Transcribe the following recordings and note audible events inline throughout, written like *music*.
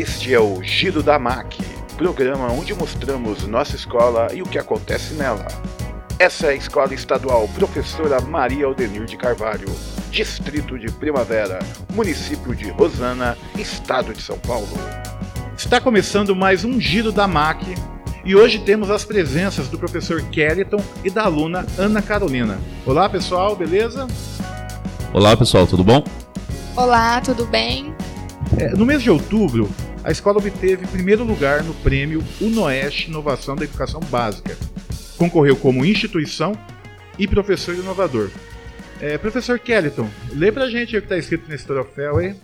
Este é o Giro da MAC, programa onde mostramos nossa escola e o que acontece nela. Essa é a Escola Estadual Professora Maria Aldenir de Carvalho, Distrito de Primavera, município de Rosana, Estado de São Paulo. Está começando mais um Giro da MAC e hoje temos as presenças do professor Kellyton e da aluna Ana Carolina. Olá pessoal, beleza? Olá pessoal, tudo bom? Olá, tudo bem? É, no mês de outubro, a escola obteve primeiro lugar no prêmio UNOeste Inovação da Educação Básica. Concorreu como instituição e professor inovador. É, professor Kellyton, lê pra gente o que está escrito nesse troféu aí.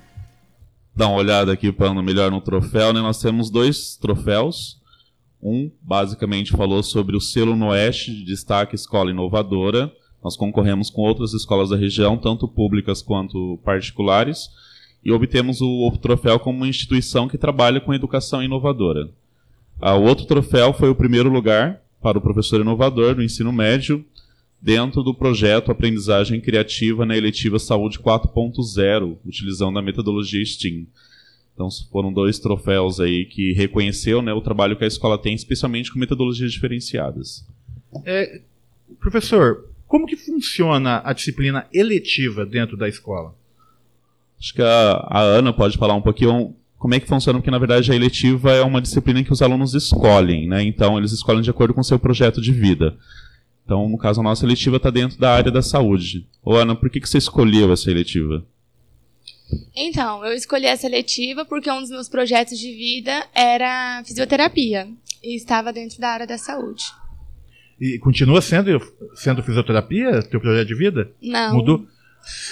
Dá uma olhada aqui para melhor no troféu, né? Nós temos dois troféus. Um basicamente falou sobre o selo Noeste de destaque escola inovadora. Nós concorremos com outras escolas da região, tanto públicas quanto particulares e obtemos o, troféu como uma instituição que trabalha com educação inovadora. Ah, o outro troféu foi o primeiro lugar para o professor inovador do ensino médio, dentro do projeto Aprendizagem Criativa na Eletiva Saúde 4.0, utilizando a metodologia STEAM. Então foram dois troféus aí que reconheceu né, o trabalho que a escola tem, especialmente com metodologias diferenciadas. É, professor, como que funciona a disciplina eletiva dentro da escola? Acho que a, a Ana pode falar um pouquinho como é que funciona, porque na verdade a eletiva é uma disciplina que os alunos escolhem, né? Então eles escolhem de acordo com o seu projeto de vida. Então, no caso, a nossa eletiva está dentro da área da saúde. Ô Ana, por que, que você escolheu essa eletiva? Então, eu escolhi essa eletiva porque um dos meus projetos de vida era fisioterapia e estava dentro da área da saúde. E continua sendo, sendo fisioterapia, teu projeto de vida? Não. Mudou?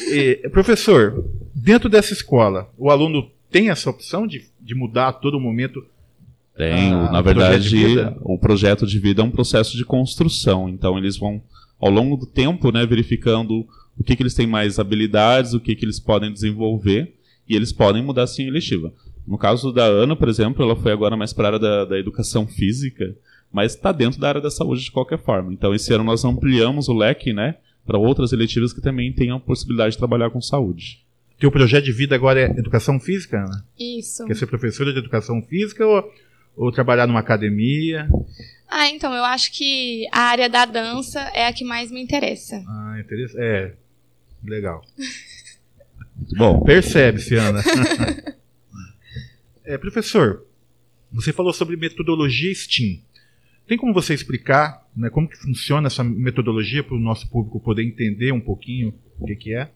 E, professor, dentro dessa escola, o aluno tem essa opção de, de mudar a todo momento? Tem, a, na verdade, projeto o projeto de vida é um processo de construção. Então, eles vão, ao longo do tempo, né, verificando o que, que eles têm mais habilidades, o que, que eles podem desenvolver, e eles podem mudar sim a eletiva. No caso da Ana, por exemplo, ela foi agora mais para a área da, da educação física, mas está dentro da área da saúde de qualquer forma. Então, esse ano nós ampliamos o leque, né? Para outras eletivas que também tenham a possibilidade de trabalhar com saúde. Teu projeto de vida agora é educação física, Ana? Isso. Quer ser professora de educação física ou, ou trabalhar numa academia? Ah, então, eu acho que a área da dança é a que mais me interessa. Ah, interessa. É. Legal. Muito bom. Percebe-se, Ana. *laughs* é, professor, você falou sobre metodologia STEAM. Tem como você explicar né, como que funciona essa metodologia para o nosso público poder entender um pouquinho o que, que é?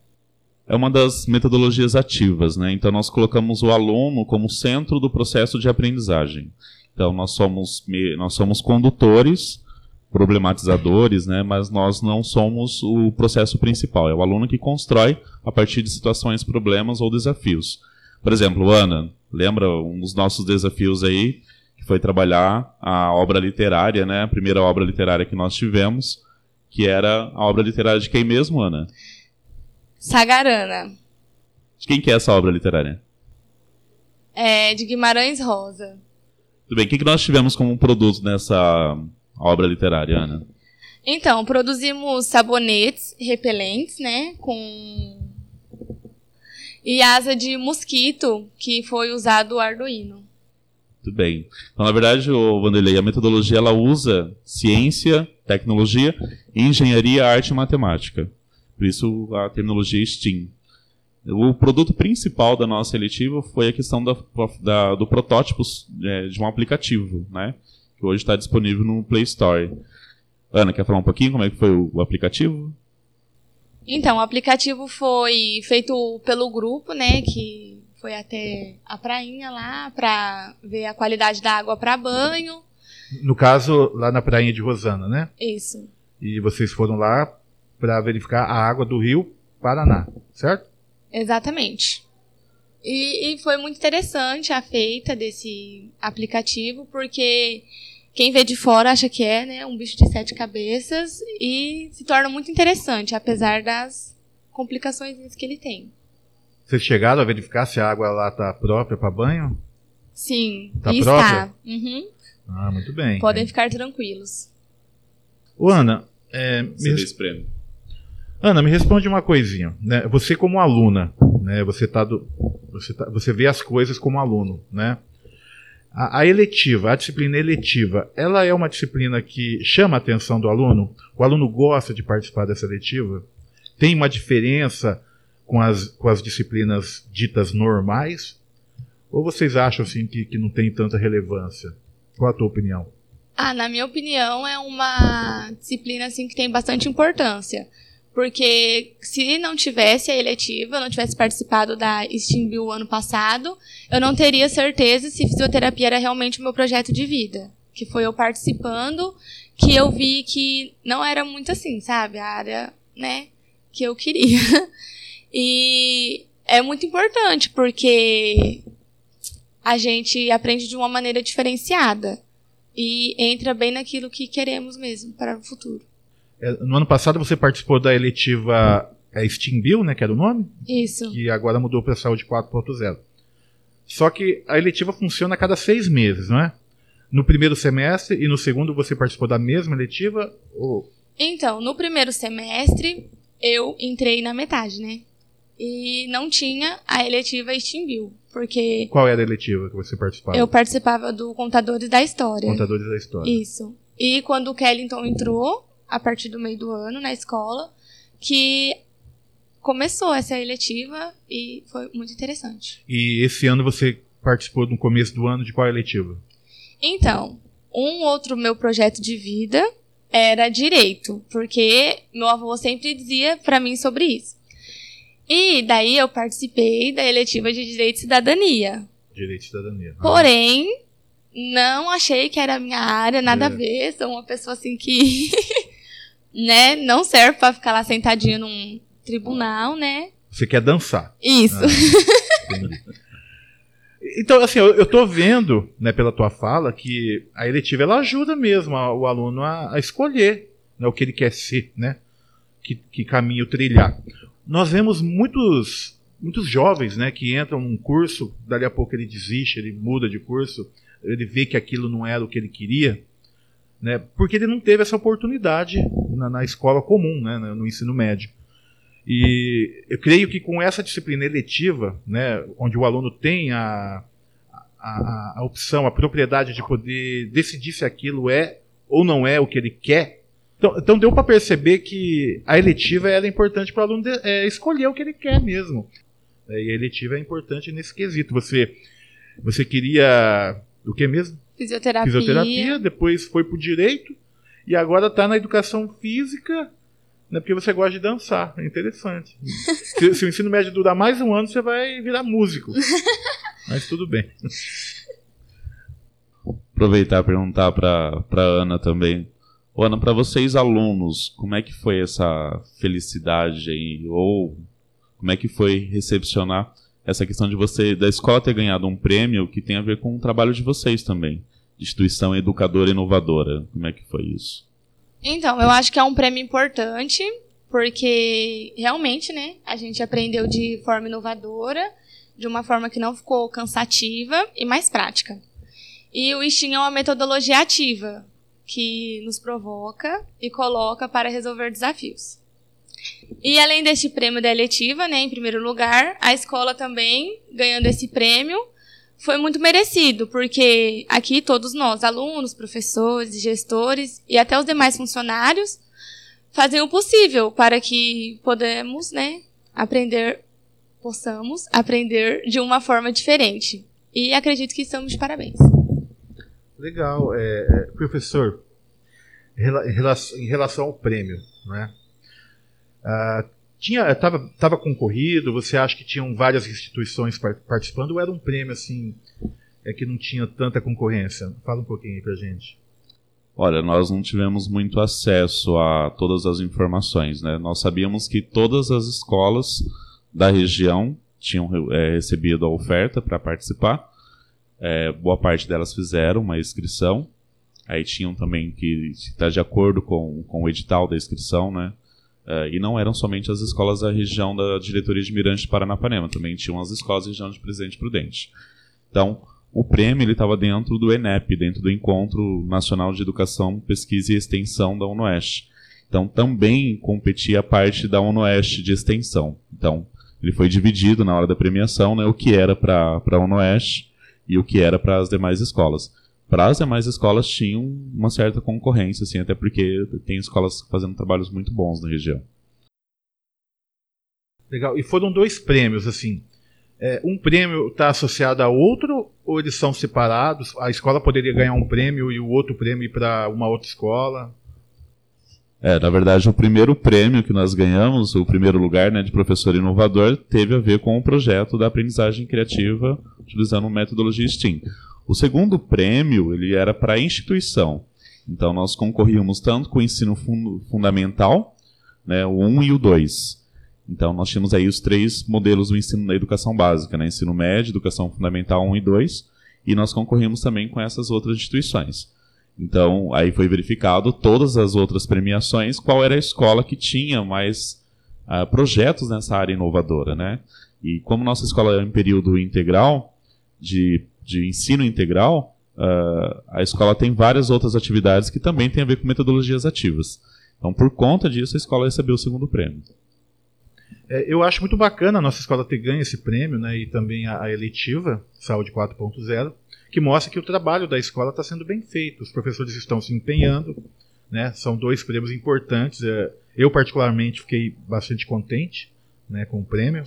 É uma das metodologias ativas, né? Então nós colocamos o aluno como centro do processo de aprendizagem. Então nós somos nós somos condutores, problematizadores, né? Mas nós não somos o processo principal. É o aluno que constrói a partir de situações, problemas ou desafios. Por exemplo, Ana, lembra um dos nossos desafios aí foi trabalhar a obra literária, né? A primeira obra literária que nós tivemos, que era a obra literária de quem mesmo, Ana? Sagarana. De quem que é essa obra literária? É de Guimarães Rosa. Tudo bem. O que, que nós tivemos como produto nessa obra literária, Ana? Então, produzimos sabonetes repelentes, né? Com. E asa de mosquito, que foi usado o Arduino. Muito bem. Então, na verdade, o Vanderlei, a metodologia ela usa ciência, tecnologia, engenharia, arte e matemática. Por isso a terminologia STEAM. O produto principal da nossa eletiva foi a questão da, da, do protótipo é, de um aplicativo, né? Que hoje está disponível no Play Store. Ana, quer falar um pouquinho como é que foi o, o aplicativo? Então, o aplicativo foi feito pelo grupo, né? Que foi até a prainha lá para ver a qualidade da água para banho. No caso, lá na prainha de Rosana, né? Isso. E vocês foram lá para verificar a água do rio Paraná, certo? Exatamente. E, e, foi muito interessante a feita desse aplicativo, porque quem vê de fora acha que é né, um bicho de sete cabeças e se torna muito interessante, apesar das complicações que ele tem. Vocês chegaram a verificar se a água lá está própria para banho? Sim, tá e própria? está. Uhum. Ah, muito bem. Podem ficar tranquilos. Ô, Ana, é, me res... Ana, me responde uma coisinha. Né? Você como aluna, né? Você tá do, você, tá, você vê as coisas como aluno, né? A, a, eletiva, a disciplina eletiva, ela é uma disciplina que chama a atenção do aluno? O aluno gosta de participar dessa eletiva? Tem uma diferença com as, com as disciplinas ditas normais? Ou vocês acham assim, que, que não tem tanta relevância? Qual a tua opinião? Ah, na minha opinião, é uma disciplina assim que tem bastante importância. Porque se não tivesse a eletiva, não tivesse participado da Steam Bill ano passado, eu não teria certeza se fisioterapia era realmente o meu projeto de vida. Que foi eu participando, que eu vi que não era muito assim, sabe? A área, né, que eu queria. *laughs* E é muito importante, porque a gente aprende de uma maneira diferenciada e entra bem naquilo que queremos mesmo para o futuro. É, no ano passado você participou da eletiva é, Steam Bill, né, que era o nome? Isso. Que agora mudou para saúde 4.0. Só que a eletiva funciona a cada seis meses, não é? No primeiro semestre e no segundo você participou da mesma eletiva? Ou... Então, no primeiro semestre eu entrei na metade, né? E não tinha a eletiva Steam Bill, porque... Qual era a eletiva que você participava? Eu participava do Contadores da História. Contadores da História. Isso. E quando o Kellington entrou, a partir do meio do ano na escola, que começou essa eletiva e foi muito interessante. E esse ano você participou no começo do ano de qual eletiva? Então, um outro meu projeto de vida era direito, porque meu avô sempre dizia para mim sobre isso. E daí eu participei da eletiva de Direito e Cidadania. Direito e Cidadania. Ah. Porém, não achei que era a minha área, nada é. a ver. Sou uma pessoa assim que *laughs* né? Não serve para ficar lá sentadinho num tribunal, né? Você quer dançar. Isso. Ah, *laughs* então, assim, eu, tô vendo, né, pela tua fala, que a eletiva ela ajuda mesmo a, o aluno a, a escolher né, o que ele quer ser, né? Que, que caminho trilhar. Nós vemos muitos, muitos jovens, né, que entram num curso, dali a pouco ele desiste, ele muda de curso, ele vê que aquilo não era o que ele queria, né? Porque ele não teve essa oportunidade na, na escola comum, né? no ensino médio. E eu creio que com essa disciplina eletiva, né, onde o aluno tem a, a, a, opção, a propriedade de poder decidir se aquilo é ou não é o que ele quer. Então, então deu para perceber que a eletiva era importante para o aluno de, é, escolher o que ele quer mesmo. É, e a eletiva é importante nesse quesito. Você, você queria o que mesmo? Fisioterapia. Fisioterapia, depois foi para o direito e agora está na educação física, né, porque você gosta de dançar. É interessante. *laughs* se, se, o ensino médio durar mais um ano, você vai virar músico. *laughs* Mas tudo bem. Aproveitar e perguntar para Ana também. Ana, para vocês alunos, como é que foi essa felicidade aí? Ou como é que foi recepcionar essa questão de você, da escola ter ganhado um prêmio que tem a ver com o trabalho de vocês também? instituição educadora inovadora. Como é que foi isso? Então, eu acho que é um prêmio importante, porque realmente, né, a gente aprendeu de forma inovadora, de uma forma que não ficou cansativa e mais prática. E o STEAM é uma metodologia ativa, que nos provoca e coloca para resolver desafios. E além deste prêmio da eletiva, né, em primeiro lugar, a escola também, ganhando esse prêmio, foi muito merecido, porque aqui todos nós, alunos, professores, gestores e até os demais funcionários, fazem o possível para que podemos, né, aprender, possamos aprender de uma forma diferente. E acredito que estamos de parabéns. Legal. É, é, professor, em relação, ao prêmio, né? Uh, tinha estava tava concorrido você acha que tinham várias instituições participando ou era um prêmio assim é que não tinha tanta concorrência fala um pouquinho aí pra gente olha nós não tivemos muito acesso a todas as informações né nós sabíamos que todas as escolas da região tinham é, recebido a oferta para participar é, boa parte delas fizeram uma inscrição aí tinham também que estar de acordo com, com o edital da inscrição né Uh, e não eram somente as escolas da região da diretoria de Mirante de Paranapanema, também tinham as escolas da região de Presidente Prudente. Então, o prêmio estava dentro do ENEP, dentro do Encontro Nacional de Educação, Pesquisa e Extensão da UNOeste. Então, também competia a parte da UNOeste de extensão. Então, ele foi dividido na hora da premiação, né, o que era para a UNOeste e o que era para as demais escolas. Para as demais escolas tinham uma certa concorrência, assim, até porque tem escolas fazendo trabalhos muito bons na região. Legal. E foram dois prêmios, assim. É, um prêmio está associado a outro ou eles são separados? A escola poderia ganhar um prêmio e o outro prêmio para uma outra escola? É, na verdade, o primeiro prêmio que nós ganhamos, o primeiro lugar né, de professor inovador, teve a ver com o projeto da aprendizagem criativa utilizando metodologia STEAM. O segundo prêmio ele era para a instituição. Então, nós concorríamos tanto com o ensino fund fundamental, né, o 1 e o 2. Então, nós tínhamos aí os três modelos do ensino da educação básica, né, ensino médio, educação fundamental 1 e 2, e nós concorríamos também com essas outras instituições. Então, aí foi verificado todas as outras premiações, qual era a escola que tinha mais uh, projetos nessa área inovadora, né? E como nossa escola é em período integral, de, de ensino integral, uh, a escola tem várias outras atividades que também têm a ver com metodologias ativas. Então, por conta disso, a escola recebeu o segundo prêmio. É, eu acho muito bacana a nossa escola ter ganho esse prêmio, né, e também a, a eletiva, Saúde 4.0, que mostra que o trabalho da escola está sendo bem feito. Os professores estão se empenhando, né? São dois prêmios importantes. É, eu particularmente fiquei bastante contente, né, com o prêmio.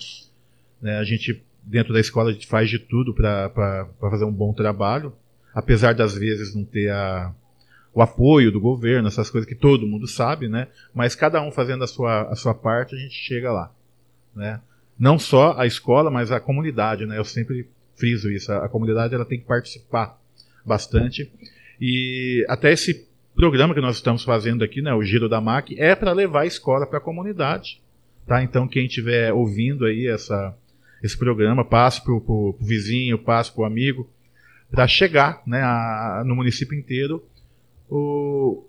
Né? A gente dentro da escola a gente faz de tudo para fazer um bom trabalho, apesar das vezes não ter a, o apoio do governo, essas coisas que todo mundo sabe, né? Mas cada um fazendo a sua, a sua parte, a gente chega lá, né? Não só a escola, mas a comunidade, né? Eu sempre friso isso. A, a comunidade ela tem que participar bastante. E até esse programa que nós estamos fazendo aqui, né, o Giro da MAC, é para levar a escola para a comunidade. Tá? Então, quem estiver ouvindo aí essa, esse programa, passe para o vizinho, passe para o amigo, para chegar né, a, no município inteiro o,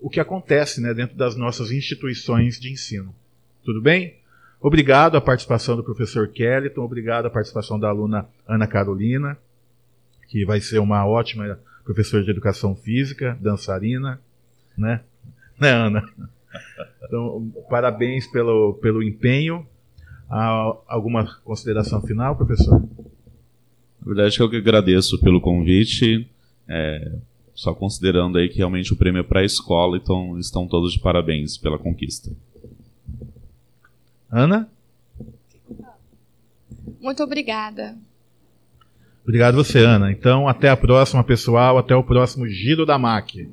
o que acontece né, dentro das nossas instituições de ensino. Tudo bem? Obrigado à participação do professor Kellyton, obrigado à participação da aluna Ana Carolina, que vai ser uma ótima professora de educação física, dançarina, né? Né, Ana? Então, parabéns pelo, pelo empenho. Alguma consideração final, professor? Na verdade, eu que agradeço pelo convite. É, só considerando aí que realmente o prêmio é para a escola, então estão todos de parabéns pela conquista. Ana? Muito obrigada. Obrigado você, Ana. Então, até a próxima, pessoal. Até o próximo Giro da MAC.